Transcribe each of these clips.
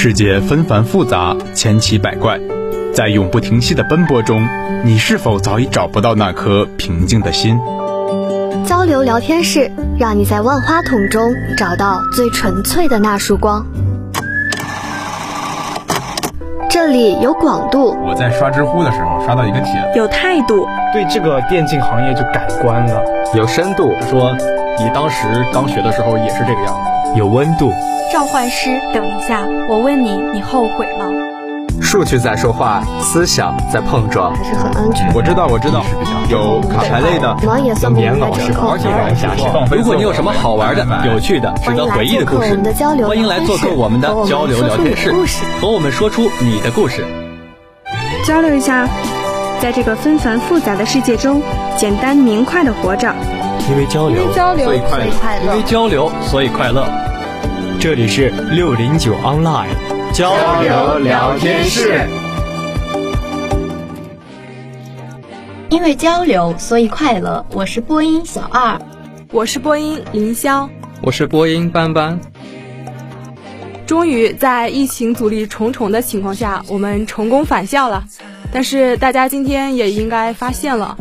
世界纷繁复杂，千奇百怪，在永不停息的奔波中，你是否早已找不到那颗平静的心？交流聊天室，让你在万花筒中找到最纯粹的那束光。这里有广度，我在刷知乎的时候刷到一个帖子，有态度，对这个电竞行业就改观了；有深度，说你当时刚学的时候也是这个样子；有温度。召唤师，等一下，我问你，你后悔吗？数据在说话，思想在碰撞，还是很安全。我知道，我知道，有卡牌类的，有棉袄时空，而且玩下去。如果你有什么好玩的、有趣的、值得回忆的故事，欢迎来做客我们的交流聊天室，和我们说出你的故事，交流一下，在这个纷繁复杂的世界中，简单明快的活着。因为交流，所以快乐；因为交流，所以快乐。这里是六零九 online 交流聊天室。因为交流，所以快乐。我是播音小二，我是播音凌霄，我是播音班班。终于在疫情阻力重重的情况下，我们成功返校了。但是大家今天也应该发现了，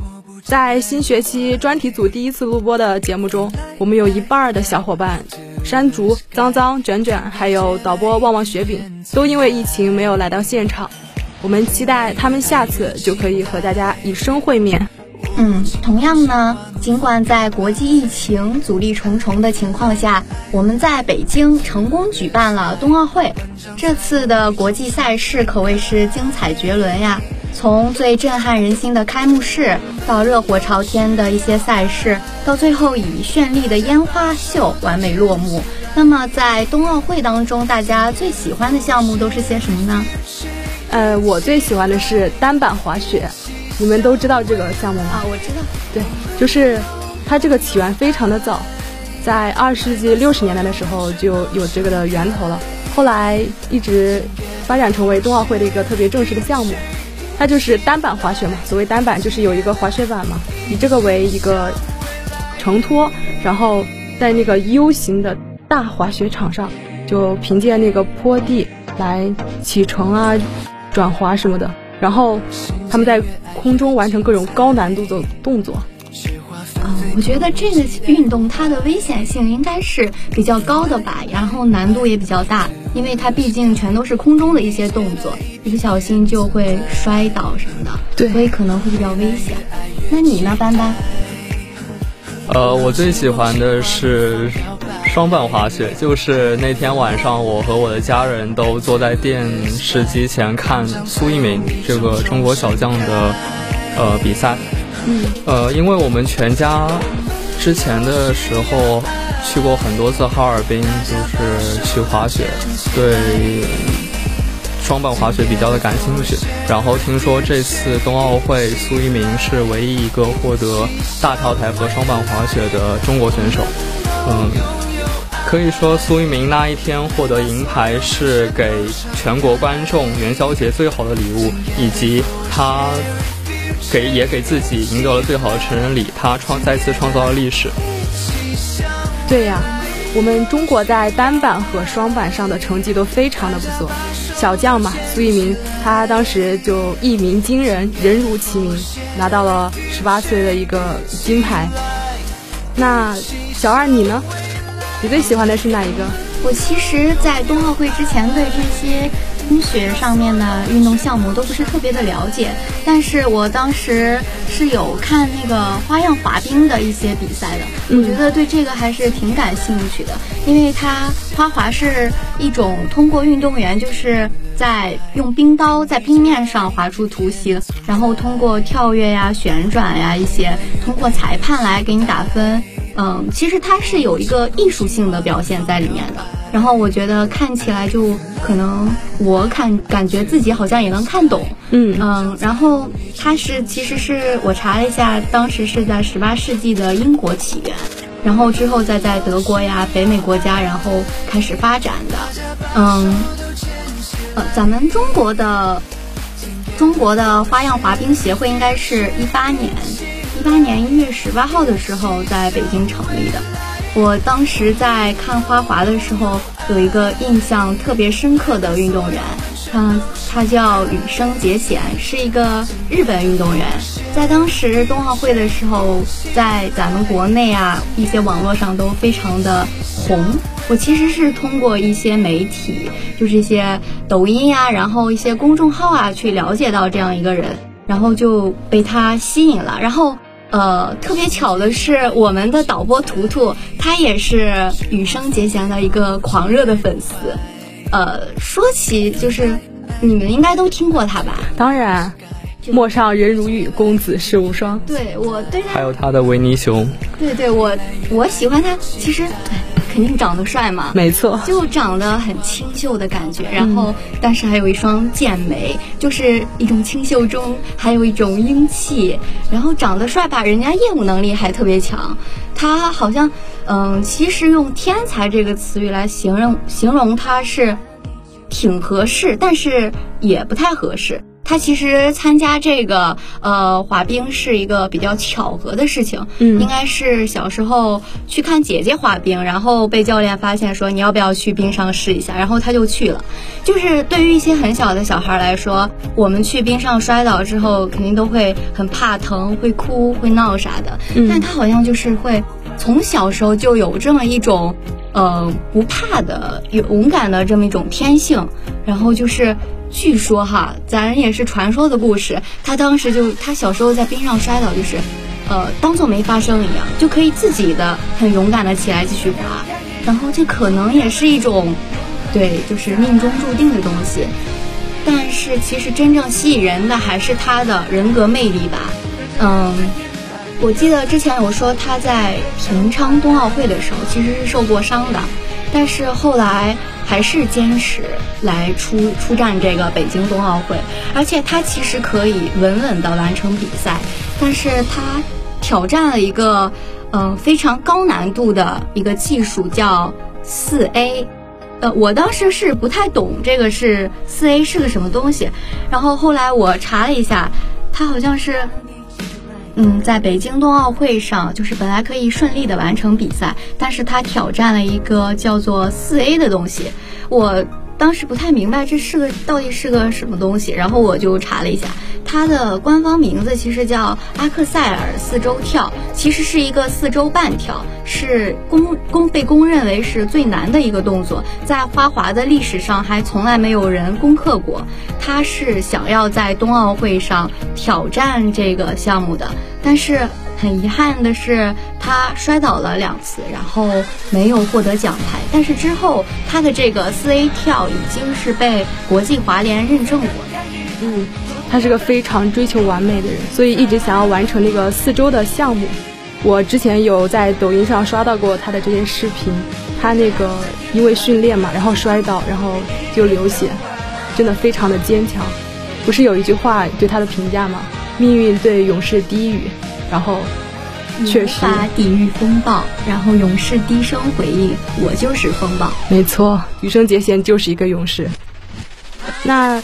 在新学期专题组第一次录播的节目中，我们有一半的小伙伴。山竹、脏脏、卷卷，还有导播旺旺、雪饼，都因为疫情没有来到现场。我们期待他们下次就可以和大家以声会面。嗯，同样呢，尽管在国际疫情阻力重重的情况下，我们在北京成功举办了冬奥会。这次的国际赛事可谓是精彩绝伦呀。从最震撼人心的开幕式，到热火朝天的一些赛事，到最后以绚丽的烟花秀完美落幕。那么，在冬奥会当中，大家最喜欢的项目都是些什么呢？呃，我最喜欢的是单板滑雪。你们都知道这个项目吗？啊，我知道。对，就是它这个起源非常的早，在二十世纪六十年代的时候就有这个的源头了，后来一直发展成为冬奥会的一个特别正式的项目。它就是单板滑雪嘛，所谓单板就是有一个滑雪板嘛，以这个为一个承托，然后在那个 U 型的大滑雪场上，就凭借那个坡地来起程啊、转滑什么的，然后他们在空中完成各种高难度的动作。嗯，我觉得这个运动它的危险性应该是比较高的吧，然后难度也比较大，因为它毕竟全都是空中的一些动作，一不小心就会摔倒什么的，对，所以可能会比较危险。那你呢，斑斑？呃，我最喜欢的是双板滑雪，就是那天晚上我和我的家人都坐在电视机前看苏翊鸣这个中国小将的呃比赛。呃，因为我们全家之前的时候去过很多次哈尔滨，就是去滑雪，对双板滑雪比较的感兴趣。然后听说这次冬奥会苏一鸣是唯一一个获得大跳台和双板滑雪的中国选手。嗯，可以说苏一鸣那一天获得银牌是给全国观众元宵节最好的礼物，以及他。给也给自己赢得了最好的成人礼，他创再次创造了历史。对呀，我们中国在单板和双板上的成绩都非常的不错。小将嘛，苏翊鸣，他当时就一鸣惊人，人如其名，拿到了十八岁的一个金牌。那小二你呢？你最喜欢的是哪一个？我其实，在冬奥会之前对这些。冰雪上面的运动项目都不是特别的了解，但是我当时是有看那个花样滑冰的一些比赛的，我觉得对这个还是挺感兴趣的，因为它花滑是一种通过运动员就是在用冰刀在冰面上划出图形，然后通过跳跃呀、旋转呀一些，通过裁判来给你打分。嗯，其实它是有一个艺术性的表现在里面的。然后我觉得看起来就可能我看感觉自己好像也能看懂。嗯嗯，然后它是其实是我查了一下，当时是在十八世纪的英国起源，然后之后再在德国呀、北美国家然后开始发展的。嗯，呃，咱们中国的中国的花样滑冰协会应该是一八年。一八年一月十八号的时候，在北京成立的。我当时在看花滑的时候，有一个印象特别深刻的运动员，他他叫羽生结弦，是一个日本运动员。在当时冬奥会的时候，在咱们国内啊一些网络上都非常的红。我其实是通过一些媒体，就是一些抖音呀，然后一些公众号啊，去了解到这样一个人，然后就被他吸引了，然后。呃，特别巧的是，我们的导播图图，他也是羽生结弦的一个狂热的粉丝。呃，说起就是，你们应该都听过他吧？当然，陌上人如玉，公子世无双。对，我对他还有他的维尼熊。对对，我我喜欢他，其实。肯定长得帅嘛，没错，就长得很清秀的感觉，然后但是还有一双剑眉，就是一种清秀中还有一种英气，然后长得帅吧，人家业务能力还特别强，他好像，嗯，其实用天才这个词语来形容形容他是挺合适，但是也不太合适。他其实参加这个呃滑冰是一个比较巧合的事情，嗯，应该是小时候去看姐姐滑冰，然后被教练发现说你要不要去冰上试一下，然后他就去了。就是对于一些很小的小孩来说，我们去冰上摔倒之后，肯定都会很怕疼，会哭会闹啥的，但他好像就是会从小时候就有这么一种呃不怕的勇敢的这么一种天性，然后就是。据说哈，咱也是传说的故事。他当时就他小时候在冰上摔倒，就是，呃，当做没发生一样，就可以自己的很勇敢的起来继续滑。然后这可能也是一种，对，就是命中注定的东西。但是其实真正吸引人的还是他的人格魅力吧。嗯，我记得之前有说他在平昌冬奥会的时候其实是受过伤的，但是后来。还是坚持来出出战这个北京冬奥会，而且他其实可以稳稳的完成比赛，但是他挑战了一个嗯非常高难度的一个技术，叫四 A，呃，我当时是不太懂这个是四 A 是个什么东西，然后后来我查了一下，他好像是。嗯，在北京冬奥会上，就是本来可以顺利的完成比赛，但是他挑战了一个叫做四 A 的东西，我。当时不太明白这是个到底是个什么东西，然后我就查了一下，它的官方名字其实叫阿克塞尔四周跳，其实是一个四周半跳，是公公被公认为是最难的一个动作，在花滑的历史上还从来没有人攻克过。他是想要在冬奥会上挑战这个项目的，但是。很遗憾的是，他摔倒了两次，然后没有获得奖牌。但是之后，他的这个四 A 跳已经是被国际滑联认证过。嗯，他是个非常追求完美的人，所以一直想要完成那个四周的项目。我之前有在抖音上刷到过他的这些视频，他那个因为训练嘛，然后摔倒，然后就流血，真的非常的坚强。不是有一句话对他的评价吗？命运对勇士低语。然后，确实抵御风暴，然后勇士低声回应：“我就是风暴。”没错，羽生结弦就是一个勇士。那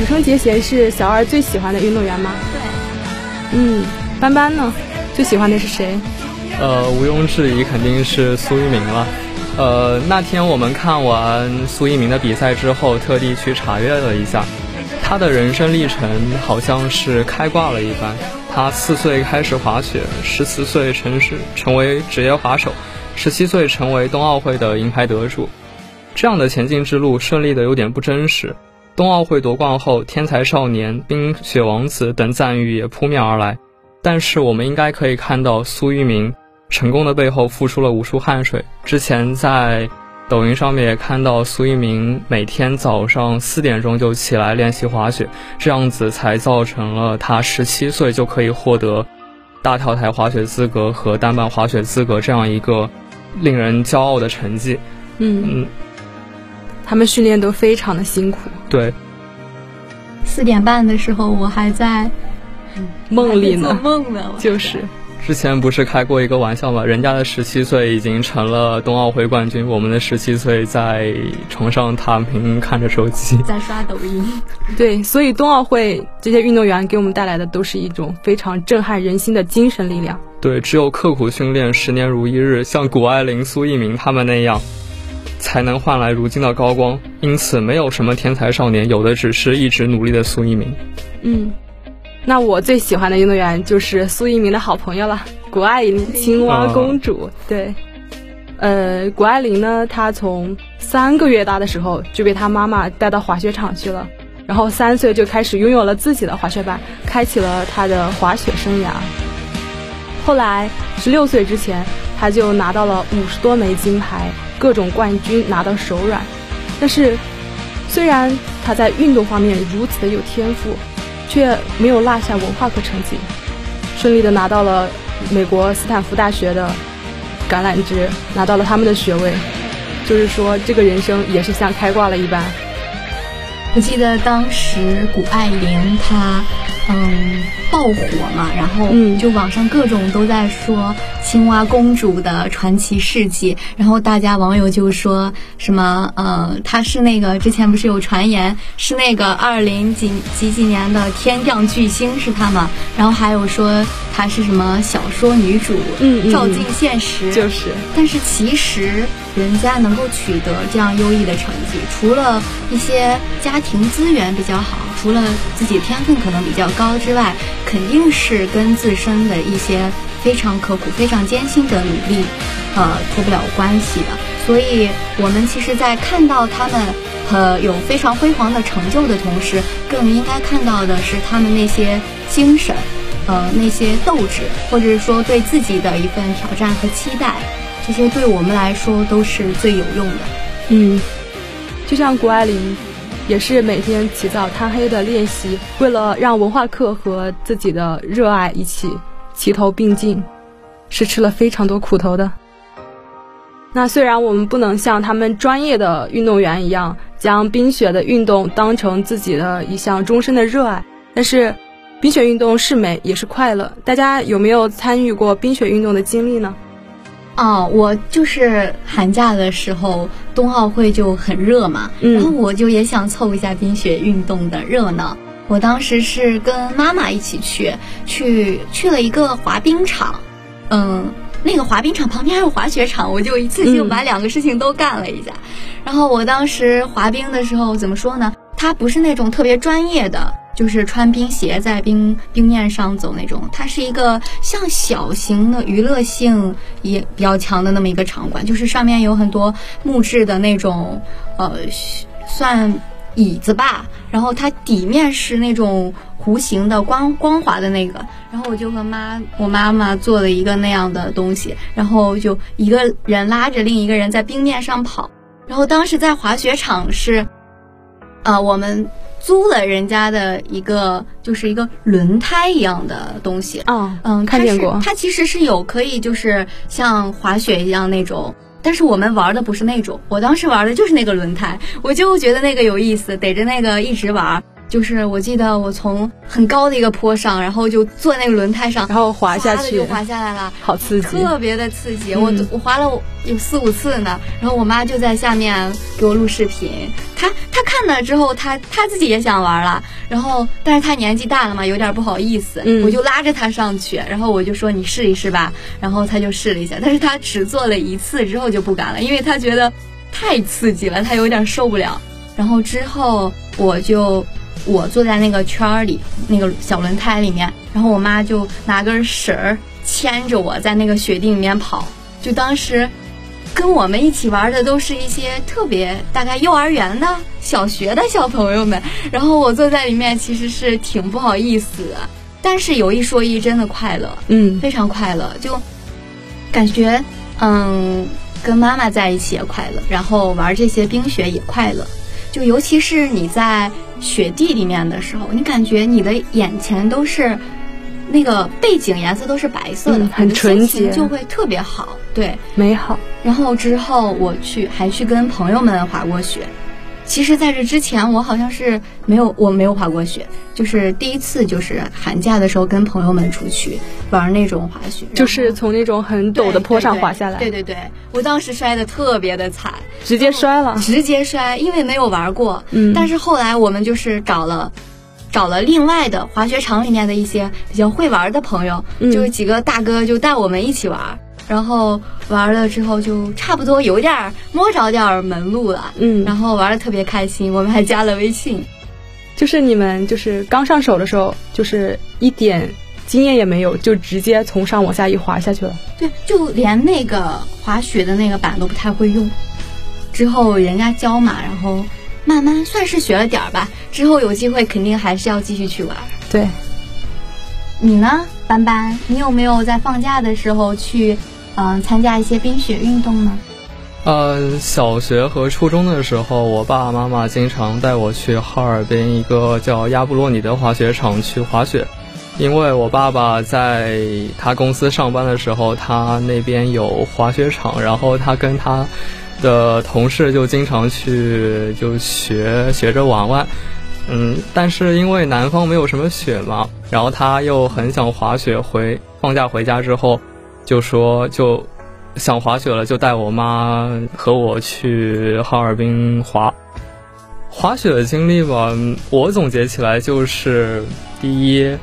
羽生结弦是小二最喜欢的运动员吗？对。嗯，班班呢？最喜欢的是谁？呃，毋庸置疑，肯定是苏一鸣了。呃，那天我们看完苏一鸣的比赛之后，特地去查阅了一下，他的人生历程好像是开挂了一般。他四岁开始滑雪，十四岁成是成为职业滑手，十七岁成为冬奥会的银牌得主。这样的前进之路顺利的有点不真实。冬奥会夺冠后，天才少年、冰雪王子等赞誉也扑面而来。但是我们应该可以看到，苏玉明成功的背后付出了无数汗水。之前在。抖音上面也看到苏一鸣每天早上四点钟就起来练习滑雪，这样子才造成了他十七岁就可以获得大跳台滑雪资格和单板滑雪资格这样一个令人骄傲的成绩。嗯嗯，他们训练都非常的辛苦。对，四点半的时候我还在梦里呢，做梦呢，就是之前不是开过一个玩笑吗？人家的十七岁已经成了冬奥会冠军，我们的十七岁在床上躺平看着手机，在刷抖音。对，所以冬奥会这些运动员给我们带来的都是一种非常震撼人心的精神力量。对，只有刻苦训练，十年如一日，像谷爱凌、苏翊鸣他们那样，才能换来如今的高光。因此，没有什么天才少年，有的只是一直努力的苏一鸣。嗯。那我最喜欢的运动员就是苏一鸣的好朋友了，谷爱凌，青蛙公主。对，呃，谷爱凌呢，她从三个月大的时候就被她妈妈带到滑雪场去了，然后三岁就开始拥有了自己的滑雪板，开启了她的滑雪生涯。后来十六岁之前，他就拿到了五十多枚金牌，各种冠军拿到手软。但是，虽然他在运动方面如此的有天赋。却没有落下文化课成绩，顺利的拿到了美国斯坦福大学的橄榄枝，拿到了他们的学位。就是说，这个人生也是像开挂了一般。我记得当时谷爱凌她。嗯，爆火嘛，然后就网上各种都在说青蛙公主的传奇事迹，然后大家网友就说什么呃，她是那个之前不是有传言是那个二零几几几年的天降巨星是她吗？然后还有说她是什么小说女主，嗯照进现实就是，但是其实人家能够取得这样优异的成绩，除了一些家庭资源比较好。除了自己天分可能比较高之外，肯定是跟自身的一些非常刻苦、非常艰辛的努力，呃，脱不了关系的。所以，我们其实，在看到他们呃有非常辉煌的成就的同时，更应该看到的是他们那些精神，呃，那些斗志，或者是说对自己的一份挑战和期待，这些对我们来说都是最有用的。嗯，就像谷爱凌。也是每天起早贪黑的练习，为了让文化课和自己的热爱一起齐头并进，是吃了非常多苦头的。那虽然我们不能像他们专业的运动员一样，将冰雪的运动当成自己的一项终身的热爱，但是冰雪运动是美也是快乐。大家有没有参与过冰雪运动的经历呢？哦，我就是寒假的时候，冬奥会就很热嘛，然后我就也想凑一下冰雪运动的热闹。我当时是跟妈妈一起去，去去了一个滑冰场，嗯，那个滑冰场旁边还有滑雪场，我就一次性把两个事情都干了一下。然后我当时滑冰的时候，怎么说呢？它不是那种特别专业的。就是穿冰鞋在冰冰面上走那种，它是一个像小型的娱乐性也比较强的那么一个场馆，就是上面有很多木质的那种，呃，算椅子吧，然后它底面是那种弧形的光光滑的那个，然后我就和妈我妈妈做了一个那样的东西，然后就一个人拉着另一个人在冰面上跑，然后当时在滑雪场是，呃，我们。租了人家的一个，就是一个轮胎一样的东西。嗯嗯，看见过。它其实是有可以，就是像滑雪一样那种，但是我们玩的不是那种。我当时玩的就是那个轮胎，我就觉得那个有意思，逮着那个一直玩。就是我记得我从很高的一个坡上，然后就坐那个轮胎上，然后滑下去，就滑下来了，好刺激，特别的刺激。我我滑了有四五次呢，然后我妈就在下面给我录视频。她她看了之后，她她自己也想玩了，然后但是她年纪大了嘛，有点不好意思，我就拉着她上去，然后我就说你试一试吧，然后她就试了一下，但是她只做了一次之后就不敢了，因为她觉得太刺激了，她有点受不了。然后之后我就。我坐在那个圈儿里，那个小轮胎里面，然后我妈就拿根绳儿牵着我在那个雪地里面跑。就当时跟我们一起玩的都是一些特别大概幼儿园的小学的小朋友们，然后我坐在里面其实是挺不好意思的，但是有一说一，真的快乐，嗯，非常快乐，就感觉嗯跟妈妈在一起也快乐，然后玩这些冰雪也快乐。就尤其是你在雪地里面的时候，你感觉你的眼前都是那个背景颜色都是白色的，很纯洁，就会特别好，对，美好。然后之后我去还去跟朋友们滑过雪，其实，在这之前，我好像是没有，我没有滑过雪，就是第一次，就是寒假的时候跟朋友们出去玩那种滑雪，就是从那种很陡的坡上滑下来。对对对，我当时摔的特别的惨，直接摔了，直接摔，因为没有玩过。嗯，但是后来我们就是找了，找了另外的滑雪场里面的一些比较会玩的朋友，就是几个大哥就带我们一起玩。然后玩了之后就差不多有点摸着点门路了，嗯，然后玩的特别开心，我们还加了微信。就是你们就是刚上手的时候，就是一点经验也没有，就直接从上往下一滑下去了。对，就连那个滑雪的那个板都不太会用。之后人家教嘛，然后慢慢算是学了点儿吧。之后有机会肯定还是要继续去玩。对，你呢，班班？你有没有在放假的时候去？嗯，参加一些冰雪运动呢。呃，小学和初中的时候，我爸爸妈妈经常带我去哈尔滨一个叫亚布洛尼的滑雪场去滑雪。因为我爸爸在他公司上班的时候，他那边有滑雪场，然后他跟他的同事就经常去就学学着玩玩。嗯，但是因为南方没有什么雪嘛，然后他又很想滑雪，回放假回家之后。就说就想滑雪了，就带我妈和我去哈尔滨滑。滑雪的经历吧，我总结起来就是：第一，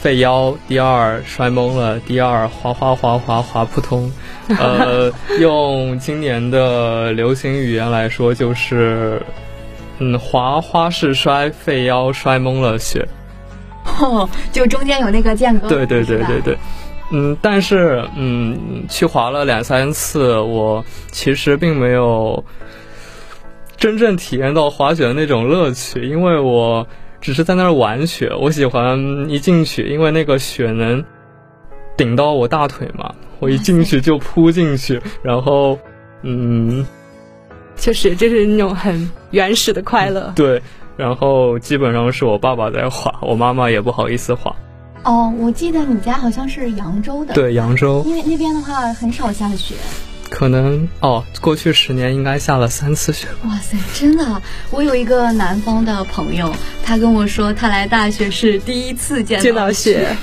废腰；第二，摔懵了；第二，滑滑滑滑滑扑通。呃，用今年的流行语言来说，就是嗯，滑花式摔，废腰，摔懵了雪。哦，就中间有那个间隔。对对对对对。嗯，但是嗯，去滑了两三次，我其实并没有真正体验到滑雪的那种乐趣，因为我只是在那儿玩雪。我喜欢一进去，因为那个雪能顶到我大腿嘛，我一进去就扑进去，然后嗯，确实这是那种很原始的快乐。对，然后基本上是我爸爸在滑，我妈妈也不好意思滑。哦，我记得你家好像是扬州的。对，扬州。因为那边的话很少下雪。可能哦，过去十年应该下了三次雪。哇塞，真的！我有一个南方的朋友，他跟我说他来大学是第一次见见到雪。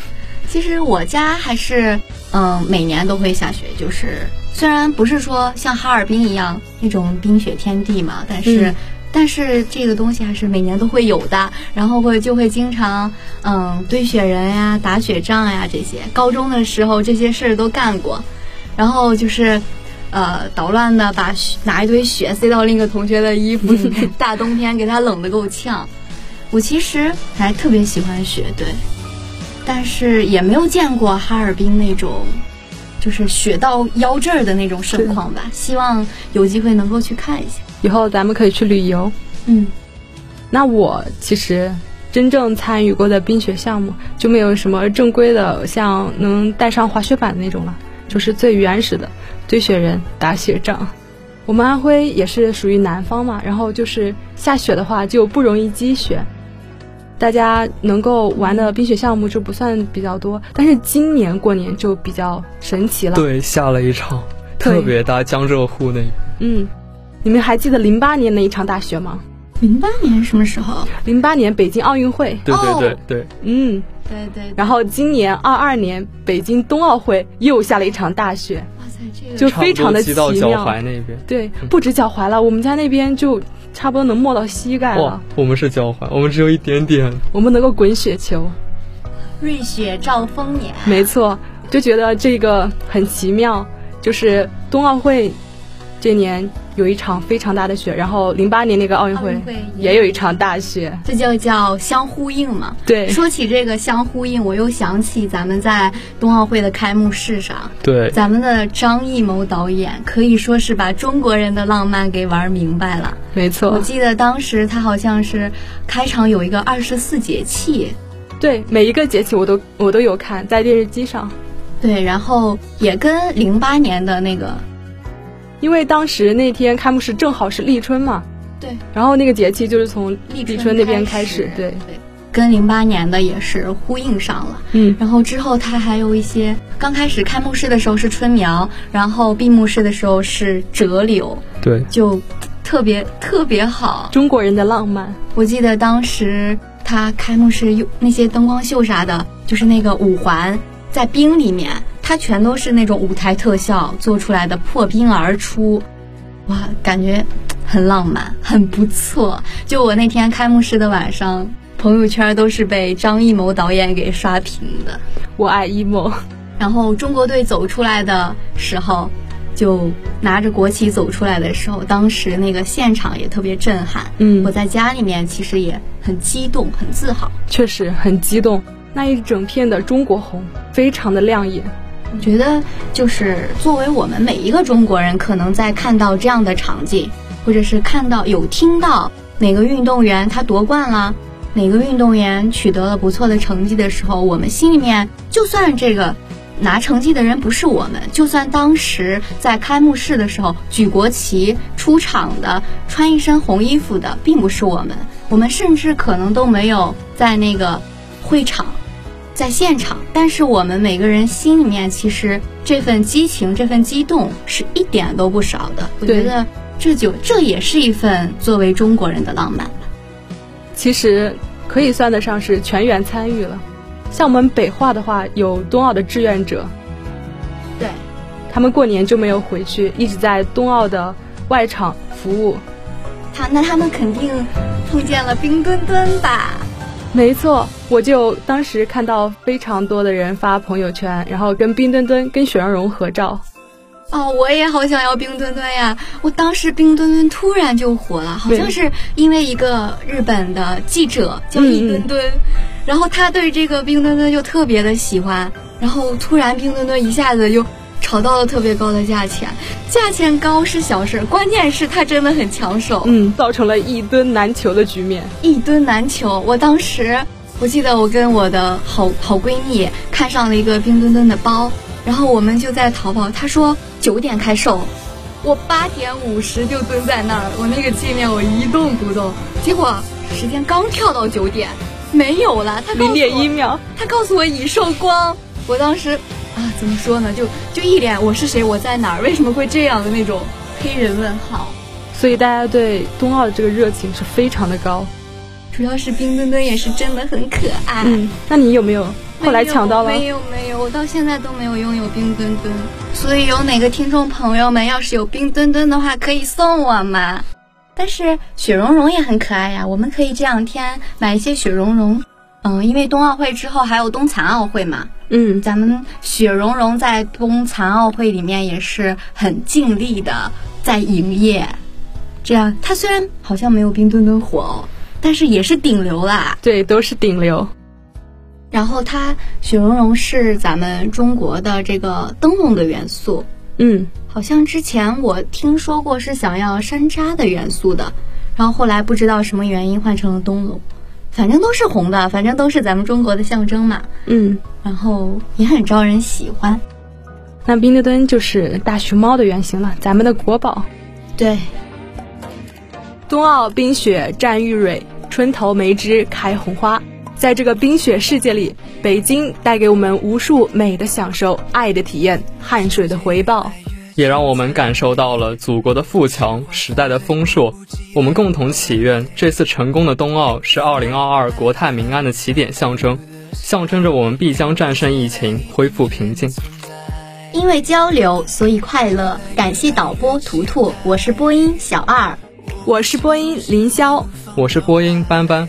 其实我家还是嗯，每年都会下雪，就是虽然不是说像哈尔滨一样那种冰雪天地嘛，但是。但是这个东西还是每年都会有的，然后会就会经常，嗯，堆雪人呀、打雪仗呀这些。高中的时候这些事儿都干过，然后就是，呃，捣乱的把拿一堆雪塞到另一个同学的衣服里面，大冬天给他冷的够呛。我其实还特别喜欢雪，对，但是也没有见过哈尔滨那种，就是雪到腰这儿的那种盛况吧。希望有机会能够去看一下。以后咱们可以去旅游。嗯，那我其实真正参与过的冰雪项目就没有什么正规的，像能带上滑雪板的那种了，就是最原始的堆雪人、打雪仗。我们安徽也是属于南方嘛，然后就是下雪的话就不容易积雪，大家能够玩的冰雪项目就不算比较多。但是今年过年就比较神奇了，对，下了一场特别大江浙沪那，嗯。你们还记得零八年那一场大雪吗？零八年什么时候？零八年北京奥运会。对对对对，嗯，对对。然后今年二二年北京冬奥会又下了一场大雪。哇塞，这个就非常的奇妙。到脚踝那边。对，不止脚踝了，我们家那边就差不多能没到膝盖了。我们是脚踝，我们只有一点点。我们能够滚雪球。瑞雪兆丰年。没错，就觉得这个很奇妙，就是冬奥会。这年有一场非常大的雪，然后零八年那个奥运会也有一场大雪，这就叫相呼应嘛。对，说起这个相呼应，我又想起咱们在冬奥会的开幕式上，对，咱们的张艺谋导演可以说是把中国人的浪漫给玩明白了。没错，我记得当时他好像是开场有一个二十四节气，对，每一个节气我都我都有看在电视机上，对，然后也跟零八年的那个。因为当时那天开幕式正好是立春嘛，对，然后那个节气就是从立春那边开始，对。对，跟零八年的也是呼应上了，嗯，然后之后它还有一些，刚开始开幕式的时候是春苗，然后闭幕式的时候是折柳，对，就特别特别好。中国人的浪漫，我记得当时他开幕式用那些灯光秀啥的，就是那个五环在冰里面，它全都是那种舞台特效做出来的，破冰而出，哇，感觉很浪漫，很不错。就我那天开幕式的晚上。朋友圈都是被张艺谋导演给刷屏的，我爱艺谋。然后中国队走出来的时候，就拿着国旗走出来的时候，当时那个现场也特别震撼。嗯，我在家里面其实也很激动，很自豪。确实很激动，那一整片的中国红非常的亮眼。我觉得就是作为我们每一个中国人，可能在看到这样的场景，或者是看到有听到哪个运动员他夺冠了。哪个运动员取得了不错的成绩的时候，我们心里面就算这个拿成绩的人不是我们，就算当时在开幕式的时候举国旗出场的穿一身红衣服的并不是我们，我们甚至可能都没有在那个会场，在现场，但是我们每个人心里面其实这份激情、这份激动是一点都不少的。我觉得这就这也是一份作为中国人的浪漫。其实可以算得上是全员参与了。像我们北化的话，有冬奥的志愿者，对，他们过年就没有回去，一直在冬奥的外场服务。他那他们肯定碰见了冰墩墩吧？没错，我就当时看到非常多的人发朋友圈，然后跟冰墩墩、跟雪容融合照。哦，我也好想要冰墩墩呀！我当时冰墩墩突然就火了，好像是因为一个日本的记者叫易墩墩，然后他对这个冰墩墩就特别的喜欢，然后突然冰墩墩一下子就炒到了特别高的价钱，价钱高是小事，关键是他真的很抢手，嗯，造成了一吨难求的局面，一吨难求。我当时我记得我跟我的好好闺蜜看上了一个冰墩墩的包。然后我们就在淘宝，她说九点开售，我八点五十就蹲在那儿，我那个界面我一动不动。结果时间刚跳到九点，没有了。他零点一秒，他告诉我已售光。我当时啊，怎么说呢？就 就一脸我是谁，我在哪儿，为什么会这样的那种黑人问号。所以大家对冬奥的这个热情是非常的高。主要是冰墩墩也是真的很可爱。嗯，那你有没有？后来抢到了？没有没有，我到现在都没有拥有冰墩墩。所以有哪个听众朋友们要是有冰墩墩的话，可以送我吗？但是雪融融也很可爱呀，我们可以这两天买一些雪融融。嗯，因为冬奥会之后还有冬残奥会嘛。嗯，咱们雪融融在冬残奥会里面也是很尽力的在营业。这样，它虽然好像没有冰墩墩火哦，但是也是顶流啦。对，都是顶流。然后它雪融融是咱们中国的这个灯笼的元素，嗯，好像之前我听说过是想要山楂的元素的，然后后来不知道什么原因换成了灯笼，反正都是红的，反正都是咱们中国的象征嘛，嗯，然后也很招人喜欢。那冰墩墩就是大熊猫的原型了，咱们的国宝。对，冬奥冰雪战玉蕊，春头梅枝开红花。在这个冰雪世界里，北京带给我们无数美的享受、爱的体验、汗水的回报，也让我们感受到了祖国的富强、时代的丰硕。我们共同祈愿，这次成功的冬奥是2022国泰民安的起点象征，象征着我们必将战胜疫情，恢复平静。因为交流，所以快乐。感谢导播图图，我是播音小二，我是播音林霄，我是播音班班。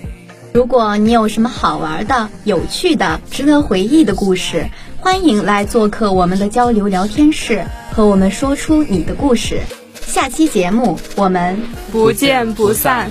如果你有什么好玩的、有趣的、值得回忆的故事，欢迎来做客我们的交流聊天室，和我们说出你的故事。下期节目我们不见不散。